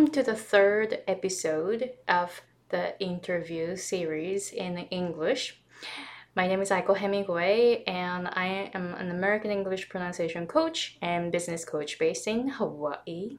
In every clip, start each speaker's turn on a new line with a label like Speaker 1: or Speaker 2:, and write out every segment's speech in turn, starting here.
Speaker 1: welcome to the third episode of the interview series in English. My name is Aiko Hemingway, and I am an American English pronunciation coach and business coach based in Hawaii.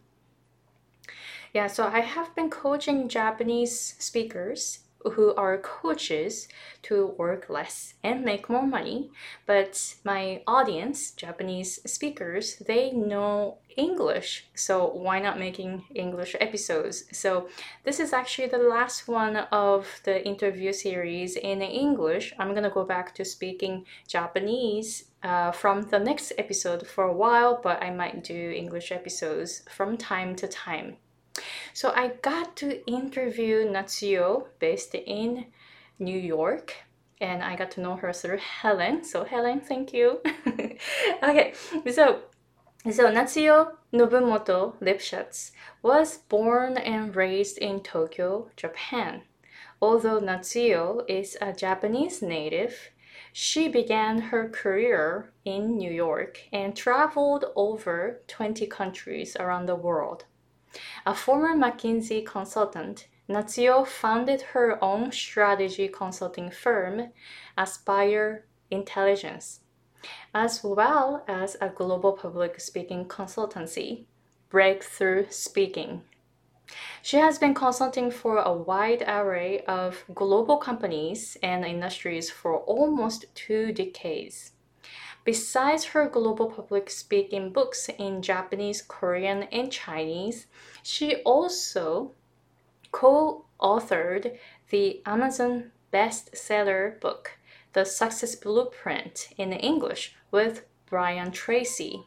Speaker 1: Yeah, so I have been coaching Japanese speakers who are coaches to work less and make more money. But my audience japanese speakers they know english. So why not making english episodes? So this is actually the last one of the interview series in english. I'm gonna go back to speaking japanese uh, from the next episode for a while but i might do english episodes from time to time so I got to interview Natsuyo based in New York and I got to know her through Helen. So Helen, thank you. okay, so so Natsuyo Nobumoto Lipschutz was born and raised in Tokyo, Japan. Although Natsuyo is a Japanese native, she began her career in New York and traveled over 20 countries around the world. A former McKinsey consultant, Natsuyo founded her own strategy consulting firm, Aspire Intelligence, as well as a global public speaking consultancy, Breakthrough Speaking. She has been consulting for a wide array of global companies and industries for almost two decades. Besides her global public speaking books in Japanese, Korean, and Chinese, she also co authored the Amazon bestseller book, The Success Blueprint, in English with Brian Tracy.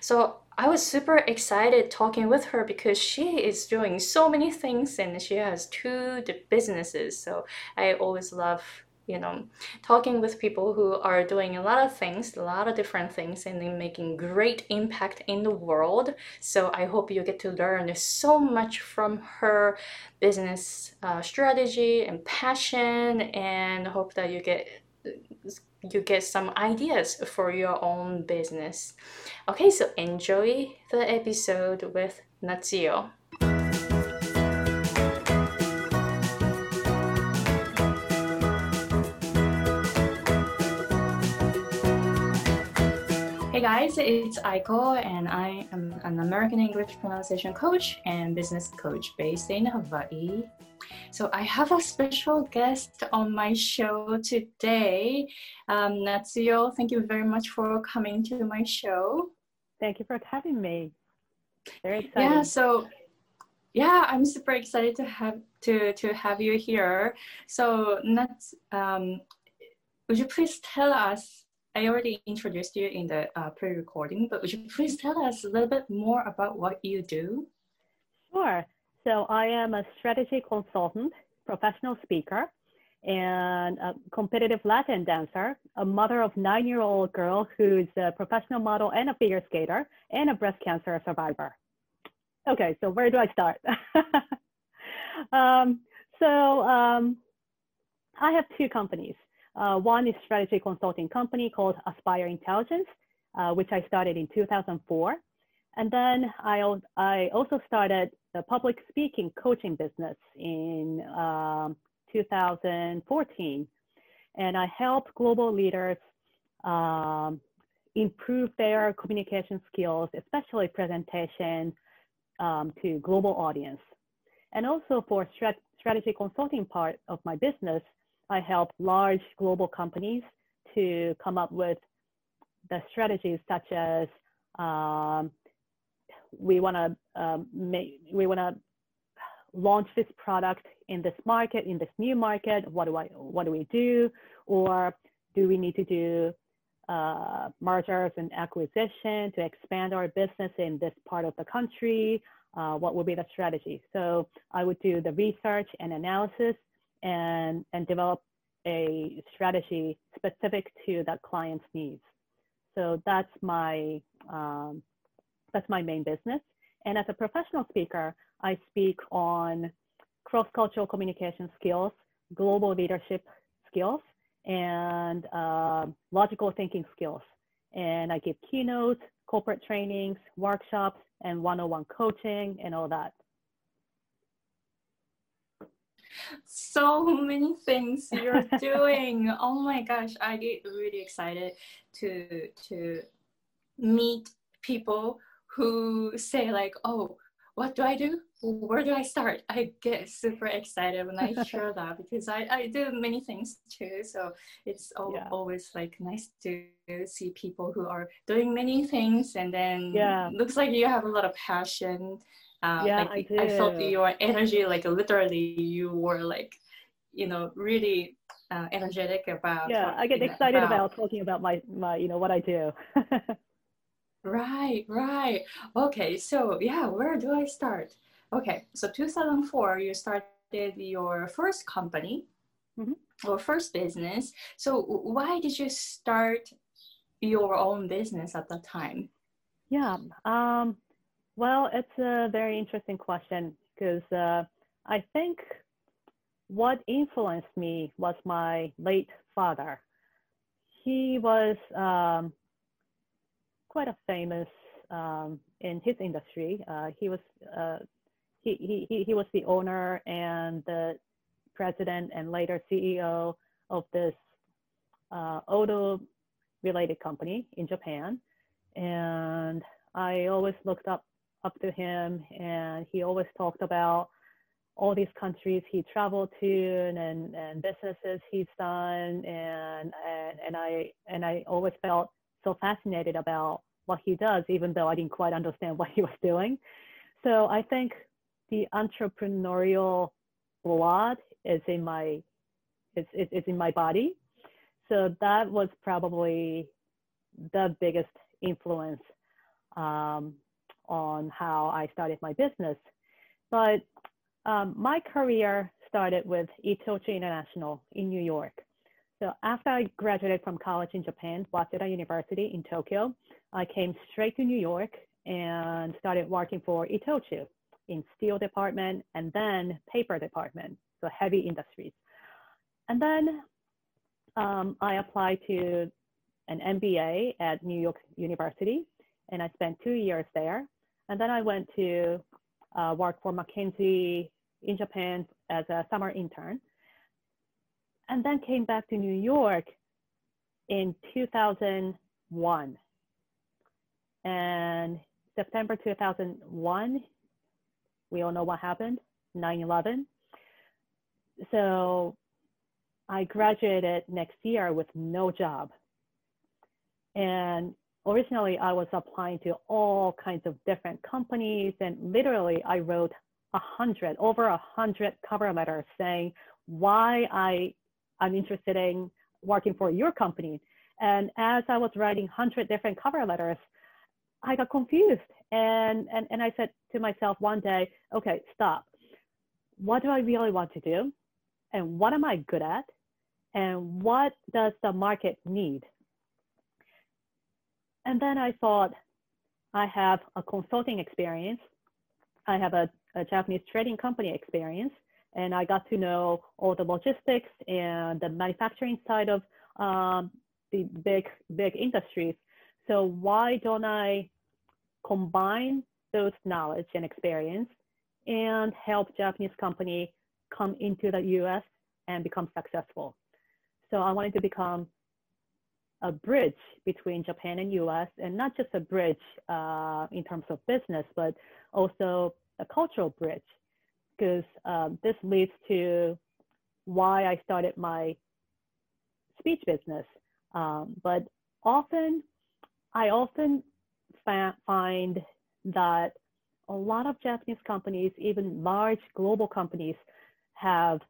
Speaker 1: So I was super excited talking with her because she is doing so many things and she has two businesses. So I always love you know talking with people who are doing a lot of things a lot of different things and then making great impact in the world. So i hope you get to learn so much from her business uh, strategy and passion and hope that you get you get some ideas for your own business. Okay so enjoy the episode with natsuyo Hey guys, it's Aiko, and I am an American English pronunciation coach and business coach based in Hawaii. So I have a special guest on my show today, um, Natsuyo. Thank you very much for coming to my show.
Speaker 2: Thank you for having me. Very excited.
Speaker 1: Yeah. So yeah, I'm super excited to have to to have you here. So Nats, um, would you please tell us I already introduced you in the uh, pre-recording, but would you please tell us a little bit more about what you do?
Speaker 2: Sure. So I am a strategy consultant, professional speaker, and a competitive Latin dancer, a mother of nine-year-old girl who's a professional model and a figure skater, and a breast cancer survivor. Okay, so where do I start? um, so um, I have two companies. Uh, one is strategy consulting company called Aspire Intelligence, uh, which I started in 2004. And then I, I also started the public speaking coaching business in um, 2014. And I help global leaders um, improve their communication skills, especially presentation um, to global audience. And also for strat strategy consulting part of my business, I help large global companies to come up with the strategies such as um, we want to um, make we want to launch this product in this market in this new market what do i what do we do? Or do we need to do uh, mergers and acquisition to expand our business in this part of the country? Uh, what would be the strategy? So i would do the research and analysis and, and develop a strategy specific to that client's needs. So that's my, um, that's my main business. And as a professional speaker, I speak on cross-cultural communication skills, global leadership skills, and uh, logical thinking skills. And I give keynotes, corporate trainings, workshops, and one-on-one coaching and all that.
Speaker 1: So many things you're doing. oh my gosh, I get really excited to to meet people who say like, "Oh, what do I do? Where do I start?" I get super excited when I hear that because I, I do many things too. So it's yeah. always like nice to see people who are doing many things and then yeah. looks like you have a lot of passion um, yeah, I, do. I felt your energy, like literally, you were like, you know, really uh, energetic about.
Speaker 2: Yeah, I get excited about. about talking about my, my, you know, what I do.
Speaker 1: right, right. Okay, so yeah, where do I start? Okay, so 2004, you started your first company mm-hmm. or first business. So why did you start your own business at that time?
Speaker 2: Yeah, um, well, it's a very interesting question because uh, I think what influenced me was my late father. He was um, quite a famous um, in his industry. Uh, he was uh, he, he, he was the owner and the president and later CEO of this uh, auto related company in Japan. And I always looked up up to him and he always talked about all these countries he traveled to and, and businesses he's done and, and and I and I always felt so fascinated about what he does even though I didn't quite understand what he was doing. So I think the entrepreneurial blood is in my it's, it's in my body. So that was probably the biggest influence um, on how I started my business. But um, my career started with Itochu International in New York. So after I graduated from college in Japan, Waseda University in Tokyo, I came straight to New York and started working for Itochu in steel department and then paper department, so heavy industries. And then um, I applied to an MBA at New York University, and I spent two years there. And then I went to uh, work for McKinsey in Japan as a summer intern. And then came back to New York in 2001. And September 2001, we all know what happened 9 11. So I graduated next year with no job. And originally I was applying to all kinds of different companies and literally I wrote a hundred, over a hundred cover letters saying why I, I'm interested in working for your company. And as I was writing hundred different cover letters, I got confused and, and, and I said to myself one day, okay, stop. What do I really want to do? And what am I good at? And what does the market need? And then I thought, I have a consulting experience. I have a, a Japanese trading company experience, and I got to know all the logistics and the manufacturing side of um, the big, big industries. So why don't I combine those knowledge and experience and help Japanese company come into the US and become successful? So I wanted to become a bridge between Japan and US, and not just a bridge uh, in terms of business, but also a cultural bridge, because um, this leads to why I started my speech business. Um, but often, I often fa- find that a lot of Japanese companies, even large global companies, have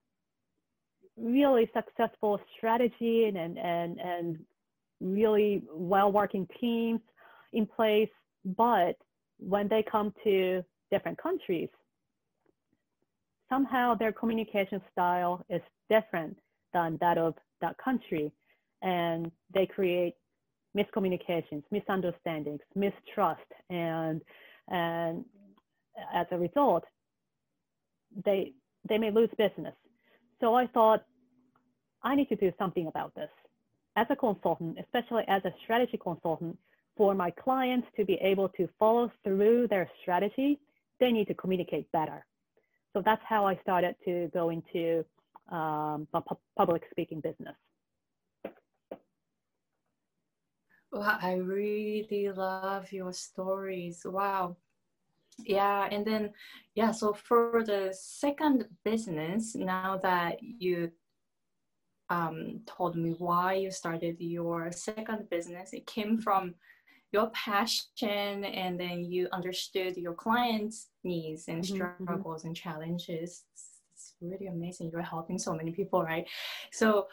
Speaker 2: really successful strategy and, and, and, and really well working teams in place. But when they come to different countries, somehow their communication style is different than that of that country. And they create miscommunications, misunderstandings, mistrust, and, and as a result, they, they may lose business. So I thought, I need to do something about this as a consultant, especially as a strategy consultant, for my clients to be able to follow through their strategy, they need to communicate better. So that's how I started to go into um, pu- public speaking business.
Speaker 1: Wow, I really love your stories. Wow. Yeah, and then yeah, so for the second business, now that you um, told me why you started your second business, it came from your passion and then you understood your clients' needs and mm-hmm, mm-hmm. struggles mm-hmm. and challenges. It's, it's really amazing. You're helping so many people, right? So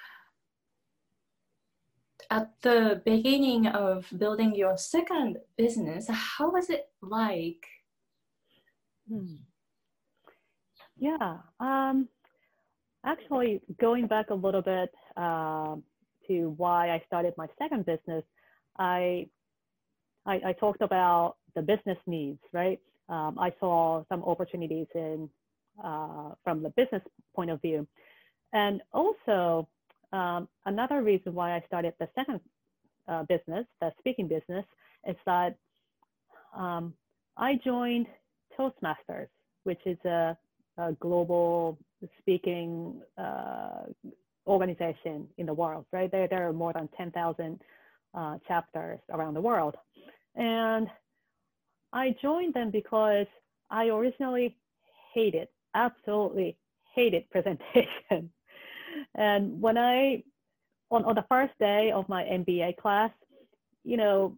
Speaker 1: at the beginning of building your second business, how was it like?
Speaker 2: Hmm. Yeah, um, actually, going back a little bit uh, to why I started my second business, I, I, I talked about the business needs, right? Um, I saw some opportunities in uh, from the business point of view, and also um, another reason why I started the second uh, business, the speaking business, is that um, I joined Toastmasters, which is a, a global speaking uh, organization in the world, right? There, there are more than 10,000 uh, chapters around the world. And I joined them because I originally hated, absolutely hated presentation. And when I, on, on the first day of my MBA class, you know,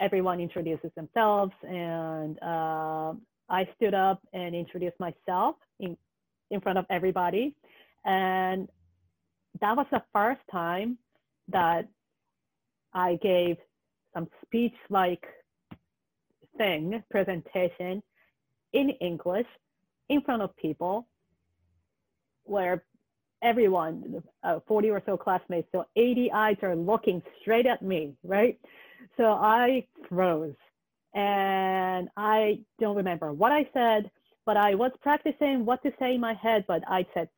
Speaker 2: everyone introduces themselves and uh, I stood up and introduced myself in, in front of everybody. And that was the first time that I gave some speech like thing, presentation in English in front of people where everyone, uh, 40 or so classmates, so 80 eyes are looking straight at me, right? So I froze and I don't remember what I said, but I was practicing what to say in my head, but I said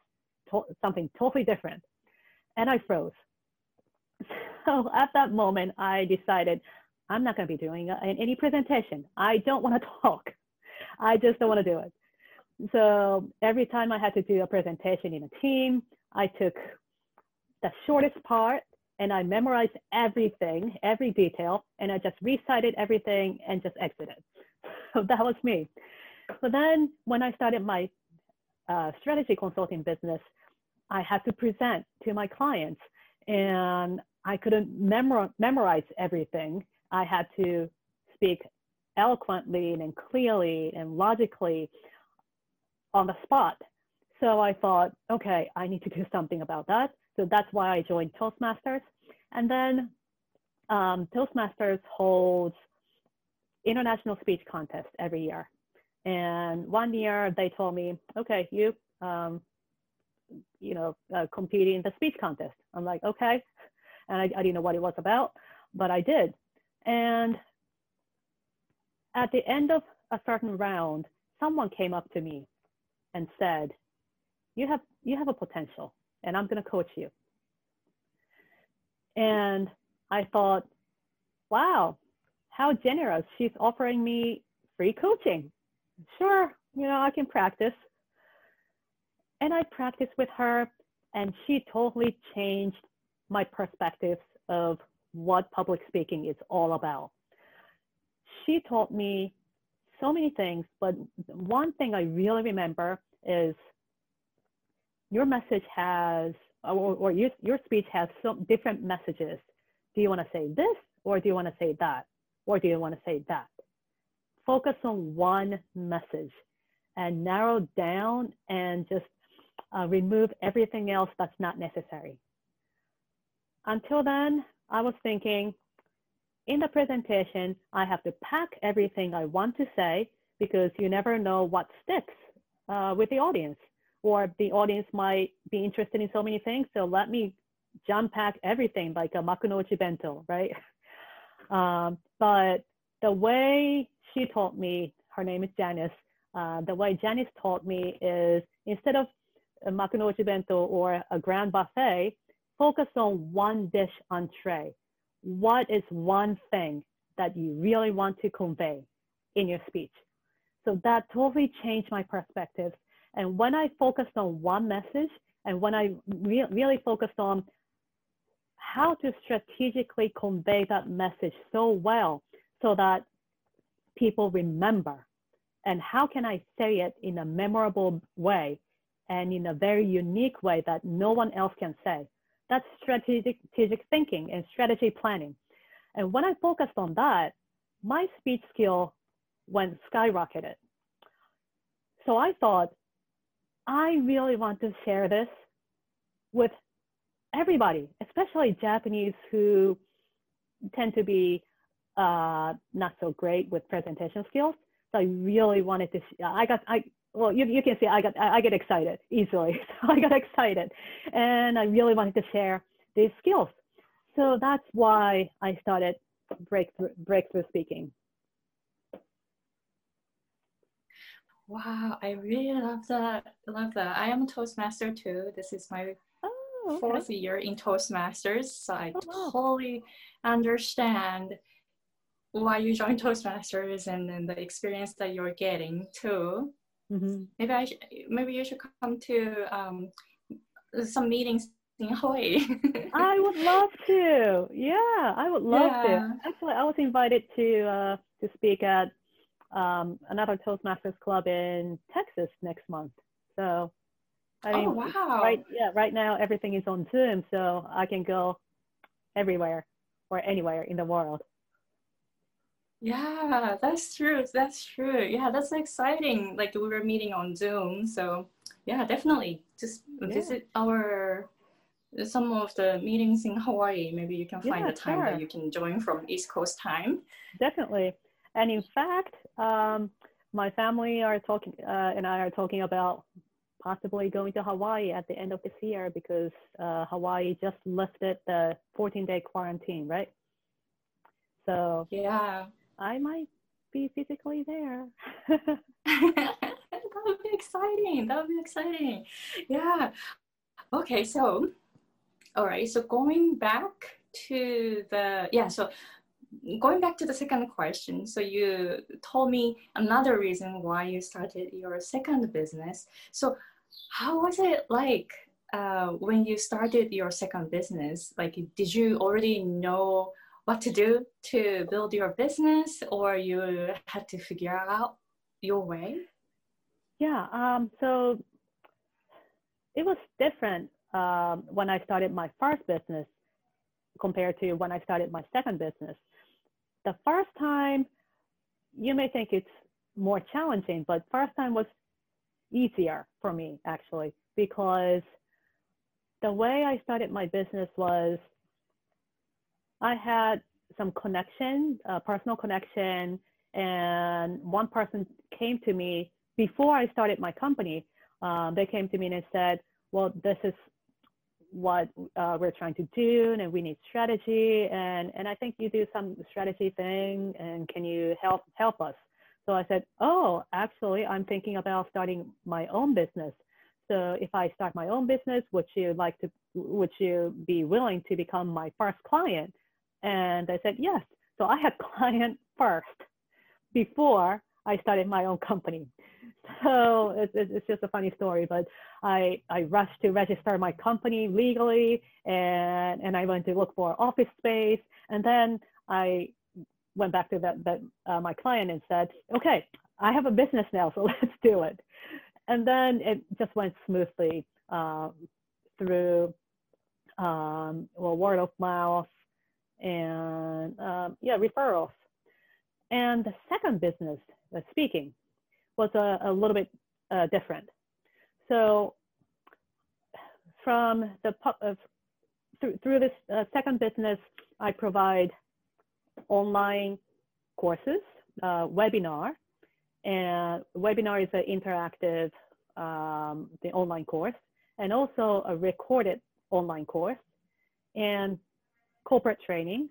Speaker 2: to- something totally different and I froze. So at that moment, I decided I'm not going to be doing uh, any presentation. I don't want to talk. I just don't want to do it. So every time I had to do a presentation in a team, I took the shortest part and I memorized everything, every detail, and I just recited everything and just exited. So that was me. But then when I started my uh, strategy consulting business, I had to present to my clients and I couldn't memor- memorize everything. I had to speak eloquently and clearly and logically on the spot. So I thought, okay, I need to do something about that. So that's why I joined Toastmasters. And then um, Toastmasters holds international speech contest every year. And one year they told me, okay, you, um, you know, uh, competing in the speech contest. I'm like, okay. And I, I didn't know what it was about, but I did. And at the end of a certain round, someone came up to me and said, you have, you have a potential and I'm going to coach you. And I thought, wow, how generous. She's offering me free coaching. Sure, you know, I can practice. And I practiced with her, and she totally changed my perspectives of what public speaking is all about. She taught me so many things, but one thing I really remember is your message has, or, or your, your speech has some different messages. Do you want to say this, or do you want to say that, or do you want to say that? Focus on one message and narrow down and just uh, remove everything else that's not necessary. Until then, I was thinking, in the presentation, I have to pack everything I want to say because you never know what sticks uh, with the audience or the audience might be interested in so many things. So let me jump pack everything like a makunouchi bento, right? Um, but the way she taught me, her name is Janice, uh, the way Janice taught me is instead of a makunouchi bento or a grand buffet, focus on one dish entree. What is one thing that you really want to convey in your speech? So that totally changed my perspective And when I focused on one message and when I re- really focused on how to strategically convey that message so well so that people remember and how can I say it in a memorable way and in a very unique way that no one else can say. That's strategic, thinking and strategy planning. And when I focused on that, my speech skill went skyrocketed. So I thought, I really want to share this with everybody, especially Japanese who tend to be uh, not so great with presentation skills. So I really wanted to. I got. I well, you, you can see I got. I get excited easily. So I got excited, and I really wanted to share these skills. So that's why I started breakthrough breakthrough speaking.
Speaker 1: Wow, I really love that. Love that. I am a Toastmaster too. This is my oh, okay. fourth year in Toastmasters, so I oh, wow. totally understand why you joined Toastmasters and then the experience that you're getting too. Mm-hmm. Maybe I sh- maybe you should come to um, some meetings in Hawaii.
Speaker 2: I would love to. Yeah, I would love yeah. to. Actually, I was invited to uh, to speak at um, another Toastmasters club in Texas next month. So,
Speaker 1: I mean, oh, wow.
Speaker 2: right, yeah, right now everything is on Zoom, so I can go everywhere or anywhere in the world.
Speaker 1: Yeah, that's true. That's true. Yeah, that's exciting. Like we were meeting on Zoom, so yeah, definitely just yeah. visit our some of the meetings in Hawaii. Maybe you can find yeah, a time sure. that you can join from East Coast time.
Speaker 2: Definitely. And in fact, um, my family are talking uh, and I are talking about possibly going to Hawaii at the end of this year because uh, Hawaii just lifted the 14 day quarantine, right? So
Speaker 1: yeah,
Speaker 2: I might be physically there.
Speaker 1: that would be exciting. That would be exciting. Yeah. Okay. So, all right. So going back to the yeah. So going back to the second question. So you told me another reason why you started your second business. So how was it like uh, when you started your second business? Like, did you already know what to do to build your business or you had to figure out your way?
Speaker 2: Yeah, um, so it was different um, when I started my first business compared to when I started my second business. The first time, you may think it's more challenging, but first time was easier for me actually because the way I started my business was I had some connection, uh, personal connection, and one person came to me before I started my company. Um, they came to me and said, "Well, this is what uh, we're trying to do, and we need strategy, and and I think you do some strategy thing, and can you help help us?" So I said, "Oh, actually, I'm thinking about starting my own business." So if I start my own business, would you like to? Would you be willing to become my first client? And I said, yes. So I had client first before I started my own company. So it's, it's just a funny story, but I, I rushed to register my company legally and, and I went to look for office space. And then I went back to that, that uh, my client and said, okay, I have a business now, so let's do it. And then it just went smoothly uh, through um, well, word of mouth, and um, yeah, referrals. And the second business, uh, speaking, was a, a little bit uh, different. So from the uh, through, through this uh, second business, I provide online courses, uh, webinar, and webinar is an interactive um, the online course, and also a recorded online course. And corporate training,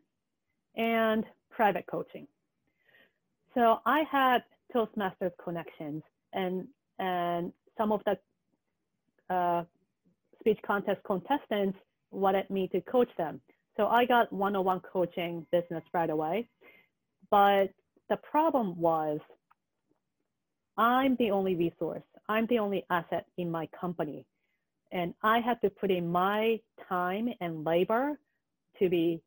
Speaker 2: and private coaching. So I had Toastmasters connections and, and some of the uh, speech contest contestants wanted me to coach them. So I got one-on-one coaching business right away. But the problem was I'm the only resource. I'm the only asset in my company. And I have to put in my time and labor to be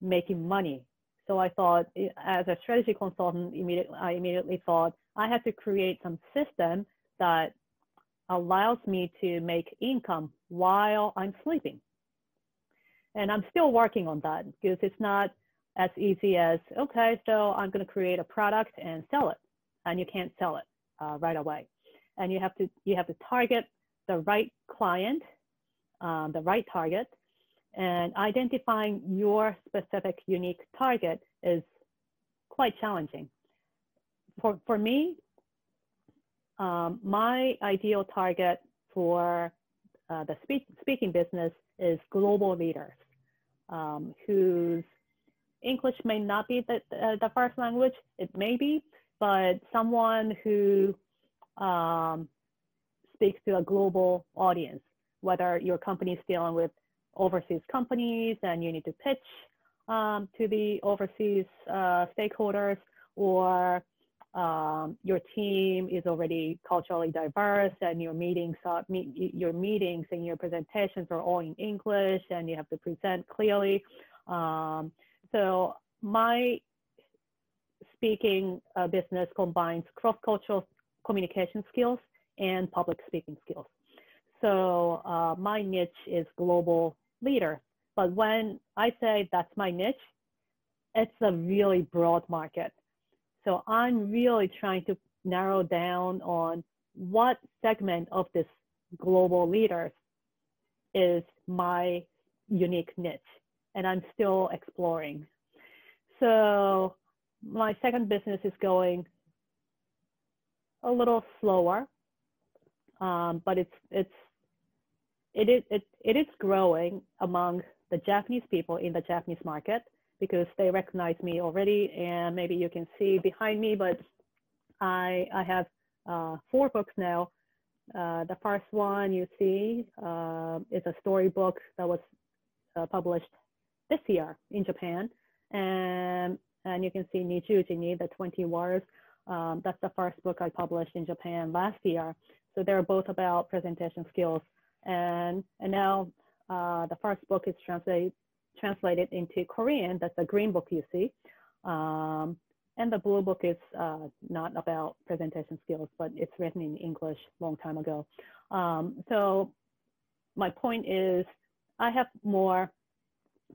Speaker 2: making money. So I thought, as a strategy consultant, immediately, I immediately thought I had to create some system that allows me to make income while I'm sleeping. And I'm still working on that because it's not as easy as, okay, so I'm going to create a product and sell it. And you can't sell it uh, right away. And you have to, you have to target the right client, um, the right target, and identifying your specific unique target is quite challenging. For, for me, um, my ideal target for uh, the speak, speaking business is global leaders um, whose English may not be the, uh, the first language, it may be, but someone who um, speaks to a global audience, whether your company is dealing with overseas companies and you need to pitch um, to the overseas uh, stakeholders or um, your team is already culturally diverse and your meetings are, your meetings and your presentations are all in English and you have to present clearly. Um, so my speaking uh, business combines cross-cultural communication skills and public speaking skills. So uh, my niche is global leader. But when I say that's my niche, it's a really broad market. So I'm really trying to narrow down on what segment of this global leaders is my unique niche. And I'm still exploring. So my second business is going a little slower, um, but it's it's it is it, it is growing among the Japanese people in the Japanese market because they recognize me already. And maybe you can see behind me, but I, I have uh, four books now. Uh, the first one you see uh, is a storybook that was uh, published this year in Japan. And, and you can see Nijujini, the 20 Wars. Um, that's the first book I published in Japan last year. So they're both about presentation skills. And, and now uh, the first book is translated translated into Korean. That's the green book you see. Um, and the blue book is uh, not about presentation skills, but it's written in English long time ago. Um, so my point is I have more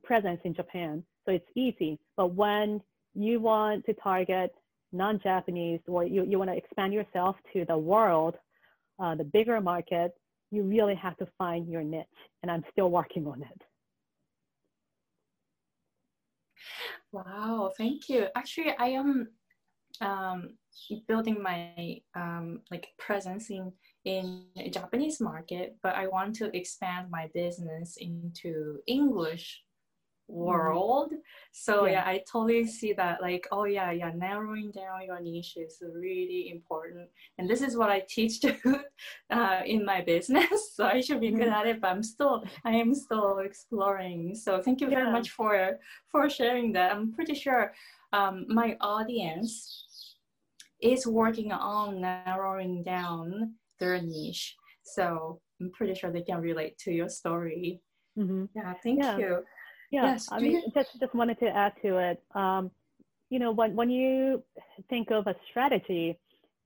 Speaker 2: presence in Japan, so it's easy. But when you want to target non-Japanese or you, you want to expand yourself to the world, uh, the bigger market, you really have to find your niche. And I'm still working on it.
Speaker 1: Wow, thank you. Actually, I am um, building my um, like presence in in Japanese market, but I want to expand my business into English. World. So yeah. yeah. I totally see that. Like, oh yeah, yeah, narrowing down your niche is really important, and this is what I teach to uh, in my business. So I should be good mm-hmm. at it, but I'm still, I am still exploring. So thank you very yeah. much for for sharing that. I'm pretty sure um, my audience is working on narrowing down their niche. So I'm pretty sure they can relate to your story. Mm-hmm. Yeah, thank yeah. you.
Speaker 2: Yeah, yes. I mean, just just wanted to add to it. Um, you know, when when you think of a strategy,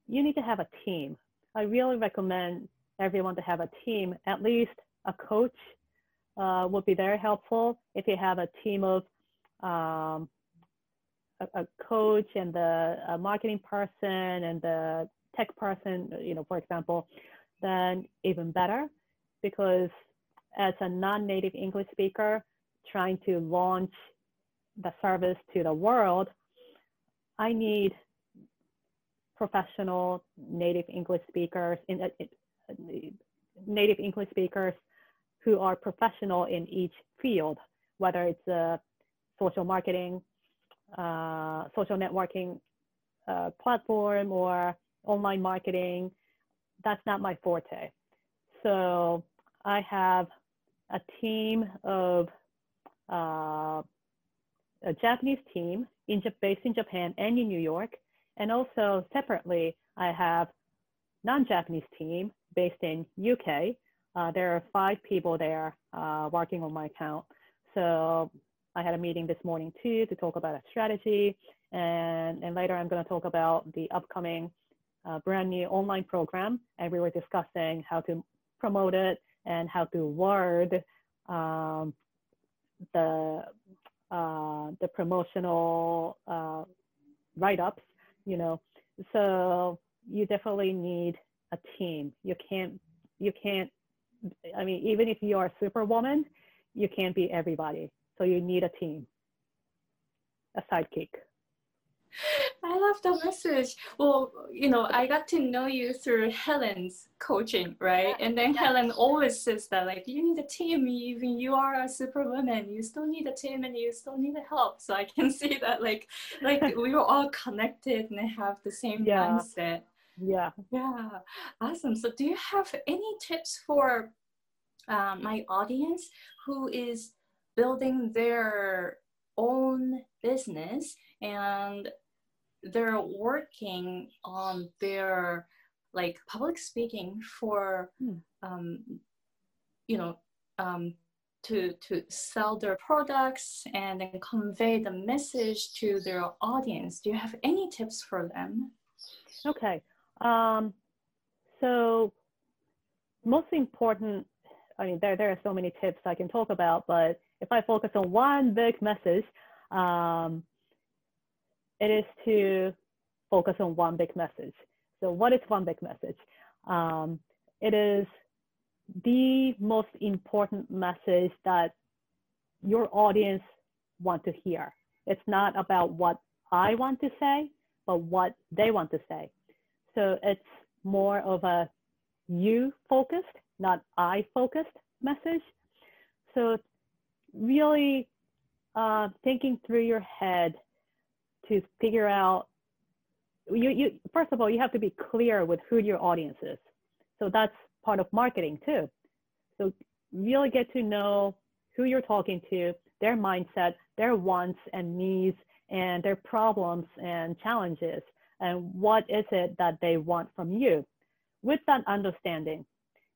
Speaker 2: you need to have a team. I really recommend everyone to have a team. At least a coach uh, would be very helpful if you have a team of um, a, a, coach and the marketing person and the tech person. You know, for example, then even better because as a non-native English speaker, trying to launch the service to the world, I need professional native English speakers in uh, native English speakers who are professional in each field, whether it's a social marketing, uh, social networking uh, platform or online marketing. That's not my forte. So I have a team of uh, a Japanese team in, based in Japan and in New York. And also separately, I have non-Japanese team based in UK. Uh, there are five people there uh, working on my account. So I had a meeting this morning too to talk about a strategy, and, and later I'm going to talk about the upcoming uh, brand new online program, and we were discussing how to promote it and how to word um, the uh, the promotional uh, write-ups. You know, so you definitely need a team. You can't you can't. I mean, even if you are superwoman, you can't be everybody. So you need a team, a sidekick.
Speaker 1: I love the message. Well, you know, I got to know you through Helen's coaching, right? And then Helen always says that like you need a team, even you are a superwoman, you still need a team and you still need help. So I can see that like like we are all connected and have the same yeah. mindset.
Speaker 2: Yeah.
Speaker 1: Yeah. Awesome. So do you have any tips for uh, my audience who is building their own business and they're working on their like public speaking for hmm. um, you know um, to to sell their products and then convey the message to their audience do you have any tips for them
Speaker 2: okay um, so most important i mean there, there are so many tips i can talk about but if i focus on one big message um, it is to focus on one big message. So what is one big message? Um, it is the most important message that your audience want to hear. It's not about what I want to say, but what they want to say. So it's more of a you focused, not I focused message. So really uh, thinking through your head to figure out you, you first of all you have to be clear with who your audience is. So that's part of marketing too. So really get to know who you're talking to their mindset their wants and needs and their problems and challenges and what is it that they want from you. With that understanding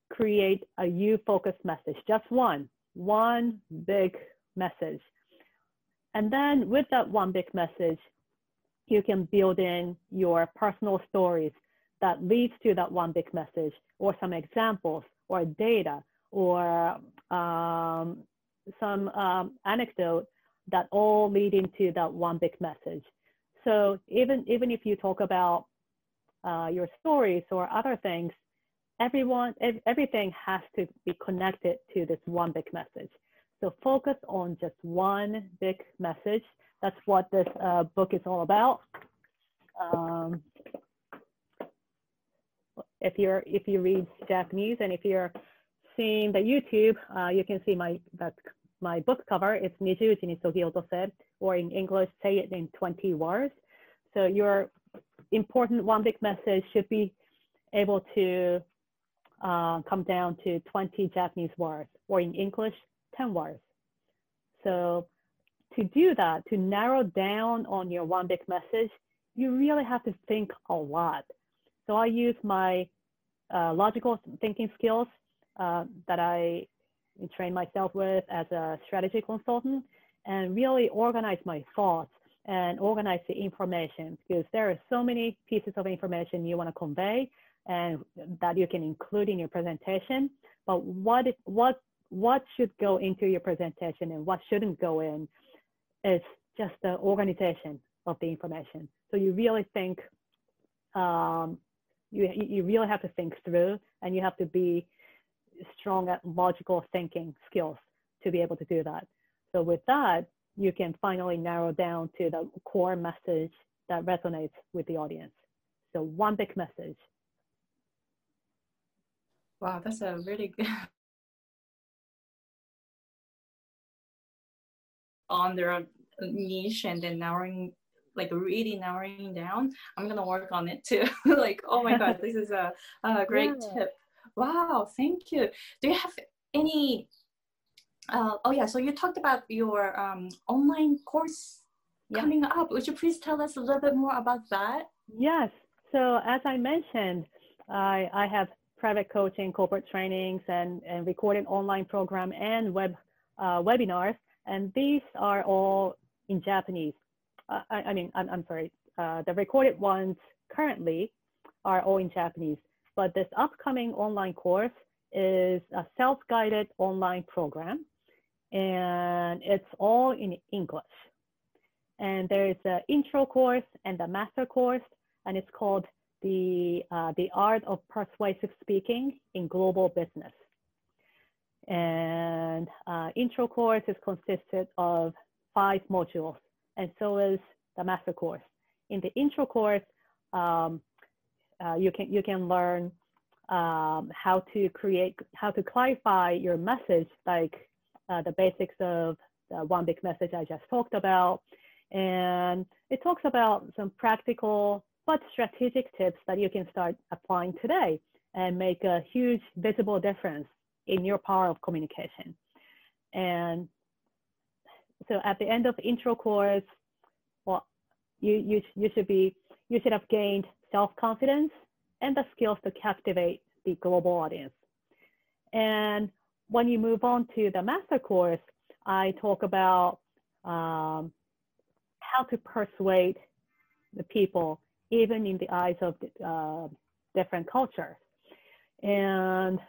Speaker 2: create a you focused message just one one big message. And then with that one big message you can build in your personal stories that leads to that one big message or some examples or data or um, some um, anecdote that all lead into that one big message. So even, even if you talk about uh, your stories or other things, everyone, everything has to be connected to this one big message. So focus on just one big message that's what this uh, book is all about. Um, if you're if you read Japanese and if you're seeing the YouTube, uh, you can see my that my book cover. It's Nijuji ni Sogi or in English, say it in 20 words. So your important one big message should be able to uh, come down to 20 Japanese words, or in English, 10 words. So to do that, to narrow down on your one big message, you really have to think a lot. So I use my uh, logical thinking skills uh, that I train myself with as a strategy consultant and really organize my thoughts and organize the information because there are so many pieces of information you want to convey and that you can include in your presentation. But what, what, what should go into your presentation and what shouldn't go in is just the organization of the information. So you really think, um, you, you really have to think through and you have to be strong at logical thinking skills to be able to do that. So with that, you can finally narrow down to the core message that resonates with the audience. So one big message.
Speaker 1: Wow, that's a really good on their niche and then narrowing like really narrowing down i'm gonna work on it too like oh my god this is a, a great yeah. tip wow thank you do you have any uh, oh yeah so you talked about your um, online course yeah. coming up would you please tell us a little bit more about that
Speaker 2: yes so as i mentioned I, I have private coaching, corporate trainings, and, and recorded online program and web uh, webinars. And these are all in Japanese. Uh, I, I, mean, I'm, I'm sorry, uh, the recorded ones currently are all in Japanese, but this upcoming online course is a self-guided online program and it's all in English. And there is an intro course and a master course, and it's called the, uh, the Art of Persuasive Speaking in Global Business. And uh, intro course is consisted of five modules, and so is the master course. In the intro course, um, uh, you can you can learn um, how to create, how to clarify your message, like uh, the basics of the one big message I just talked about. And it talks about some practical but strategic tips that you can start applying today and make a huge visible difference in your power of communication. And so at the end of intro course, well, you, you, you should be, you should have gained self-confidence and the skills to captivate the global audience. And when you move on to the master course, I talk about um, how to persuade the people, even in the eyes of uh, different cultures. And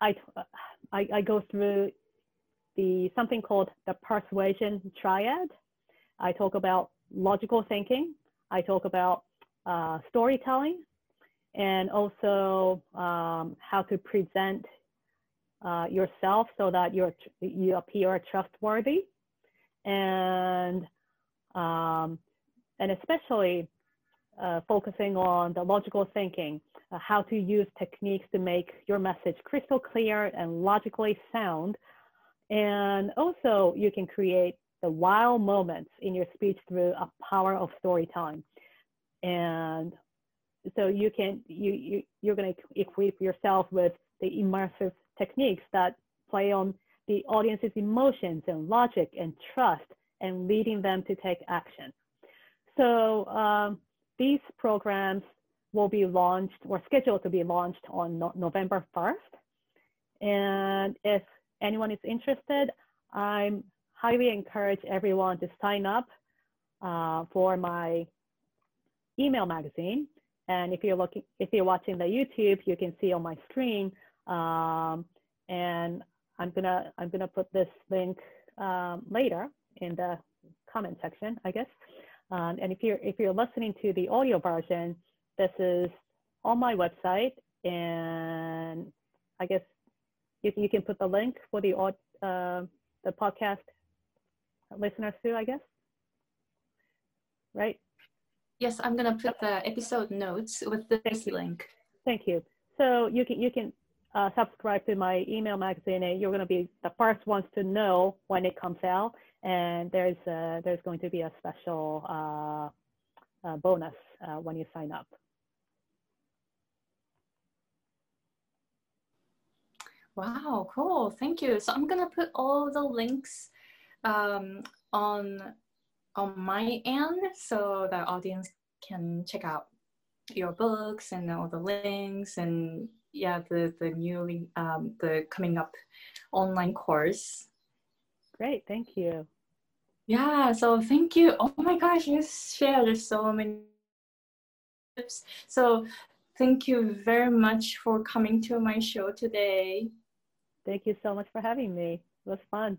Speaker 2: I, I, I, go through the something called the persuasion triad. I talk about logical thinking. I talk about uh, storytelling and also um, how to present uh, yourself so that you're, you appear trustworthy and um, and especially uh, focusing on the logical thinking, uh, how to use techniques to make your message crystal clear and logically sound. And also you can create the wow moments in your speech through a power of storytelling. And so you can you, you you're going to equip yourself with the immersive techniques that play on the audience's emotions and logic and trust and leading them to take action so um, these programs will be launched or scheduled to be launched on no november 1st and if anyone is interested i'm highly encourage everyone to sign up uh, for my email magazine and if you're looking, if you're watching the YouTube, you can see on my screen. Um, and I'm gonna I'm gonna put this link um, later in the comment section, I guess. Um, and if you're if you're listening to the audio version, this is on my website, and I guess you, you can put the link for the uh, the podcast listeners too, I guess. Right?
Speaker 1: Yes, I'm gonna put the episode notes with this
Speaker 2: Thank
Speaker 1: link.
Speaker 2: Thank you. So you can you can uh, subscribe to my email magazine, and you're gonna be the first ones to know when it comes out. And there's uh, there's going to be a special uh, uh bonus uh, when you sign up.
Speaker 1: Wow, cool. Thank you. So I'm gonna put all the links um, on on my end so the audience can check out your books and all the links and yeah the the newly um, the coming up online course
Speaker 2: great thank you.
Speaker 1: Yeah so thank you. Oh my gosh you shared so many tips. So thank you very much for coming to my show today.
Speaker 2: Thank you so much for having me. It was fun